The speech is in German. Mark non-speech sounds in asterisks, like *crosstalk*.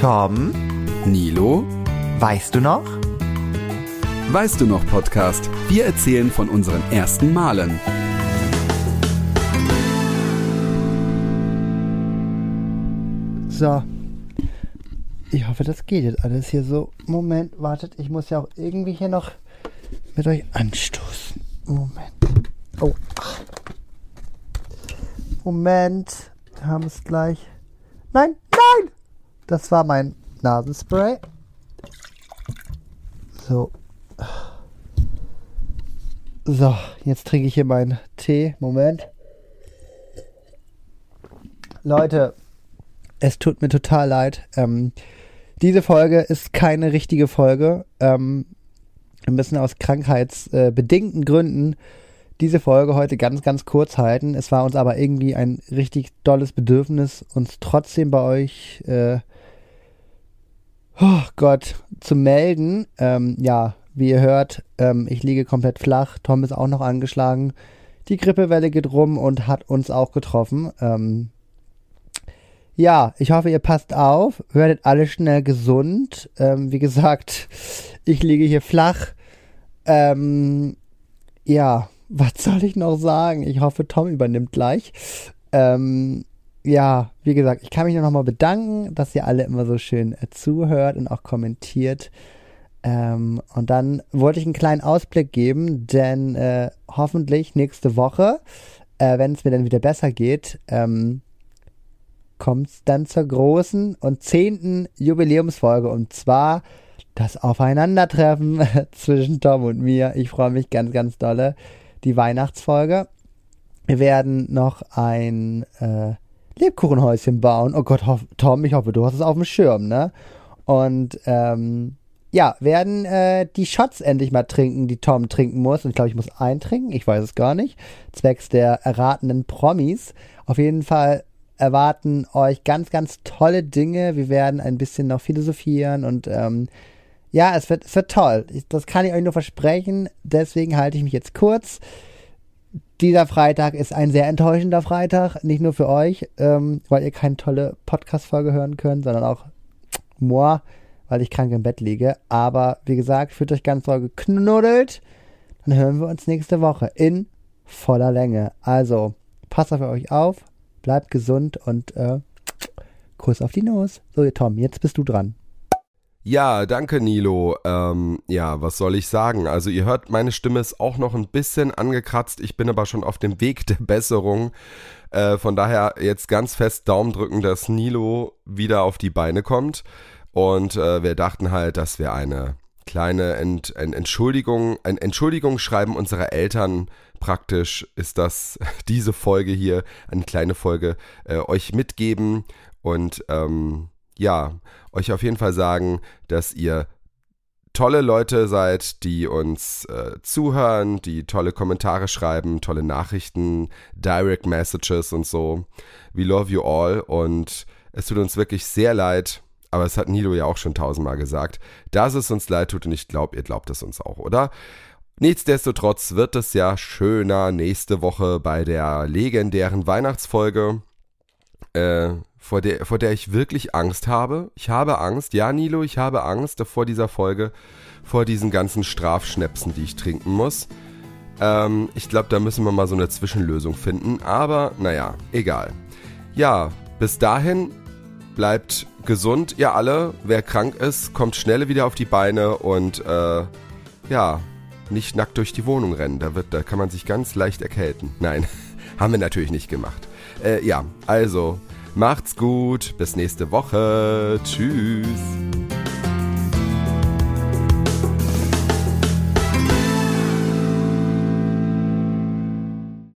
Tom, Nilo, weißt du noch? weißt du noch Podcast? Wir erzählen von unseren ersten Malen. So. Ich hoffe, das geht jetzt alles hier so. Moment, wartet, ich muss ja auch irgendwie hier noch mit euch anstoßen. Moment. Oh. ach. Moment. Wir haben es gleich. Nein, nein! Das war mein Nasenspray. So. So, jetzt trinke ich hier meinen Tee. Moment. Leute, es tut mir total leid. Ähm, diese Folge ist keine richtige Folge. Ähm, wir müssen aus krankheitsbedingten Gründen diese Folge heute ganz, ganz kurz halten. Es war uns aber irgendwie ein richtig dolles Bedürfnis, uns trotzdem bei euch, äh, oh Gott, zu melden. Ähm, ja, wie ihr hört, ähm, ich liege komplett flach. Tom ist auch noch angeschlagen. Die Grippewelle geht rum und hat uns auch getroffen. Ähm, ja, ich hoffe, ihr passt auf, werdet alle schnell gesund. Ähm, wie gesagt, *laughs* ich liege hier flach. Ähm, ja, *laughs* was soll ich noch sagen? Ich hoffe, Tom übernimmt gleich. Ähm, ja, wie gesagt, ich kann mich nur noch mal bedanken, dass ihr alle immer so schön äh, zuhört und auch kommentiert. Ähm, und dann wollte ich einen kleinen Ausblick geben, denn äh, hoffentlich nächste Woche, äh, wenn es mir dann wieder besser geht, ähm, kommt es dann zur großen und zehnten Jubiläumsfolge und zwar das Aufeinandertreffen *laughs* zwischen Tom und mir. Ich freue mich ganz, ganz dolle. Die Weihnachtsfolge. Wir werden noch ein äh, Lebkuchenhäuschen bauen. Oh Gott, hoff, Tom, ich hoffe, du hast es auf dem Schirm, ne? Und ähm, ja, werden äh, die Shots endlich mal trinken, die Tom trinken muss. Und ich glaube, ich muss eintrinken. Ich weiß es gar nicht. Zwecks der erratenen Promis. Auf jeden Fall erwarten euch ganz, ganz tolle Dinge. Wir werden ein bisschen noch philosophieren und ähm, ja, es wird, es wird toll. Das kann ich euch nur versprechen. Deswegen halte ich mich jetzt kurz. Dieser Freitag ist ein sehr enttäuschender Freitag, nicht nur für euch, ähm, weil ihr keine tolle Podcast-Folge hören könnt, sondern auch moi, weil ich krank im Bett liege. Aber wie gesagt, fühlt euch ganz doll geknuddelt. Dann hören wir uns nächste Woche in voller Länge. Also, passt auf euch auf, bleibt gesund und äh, Kuss auf die Nuss. So, Tom, jetzt bist du dran. Ja, danke Nilo. Ähm, ja, was soll ich sagen? Also ihr hört, meine Stimme ist auch noch ein bisschen angekratzt. Ich bin aber schon auf dem Weg der Besserung. Äh, von daher jetzt ganz fest Daumen drücken, dass Nilo wieder auf die Beine kommt. Und äh, wir dachten halt, dass wir eine kleine Ent, Ent, Entschuldigung, ein Entschuldigungsschreiben unserer Eltern praktisch ist das *laughs* diese Folge hier, eine kleine Folge, äh, euch mitgeben und ähm, ja, euch auf jeden Fall sagen, dass ihr tolle Leute seid, die uns äh, zuhören, die tolle Kommentare schreiben, tolle Nachrichten, Direct Messages und so. We love you all und es tut uns wirklich sehr leid, aber es hat Nilo ja auch schon tausendmal gesagt, dass es uns leid tut und ich glaube, ihr glaubt es uns auch, oder? Nichtsdestotrotz wird es ja schöner nächste Woche bei der legendären Weihnachtsfolge, äh, vor, der, vor der ich wirklich Angst habe. Ich habe Angst, ja Nilo, ich habe Angst vor dieser Folge, vor diesen ganzen Strafschnäpsen, die ich trinken muss. Ähm, ich glaube, da müssen wir mal so eine Zwischenlösung finden, aber naja, egal. Ja, bis dahin bleibt gesund, ihr alle. Wer krank ist, kommt schnell wieder auf die Beine und äh, ja, nicht nackt durch die Wohnung rennen. Da, wird, da kann man sich ganz leicht erkälten. Nein, *laughs* haben wir natürlich nicht gemacht. Äh, ja, also macht's gut. Bis nächste Woche. Tschüss.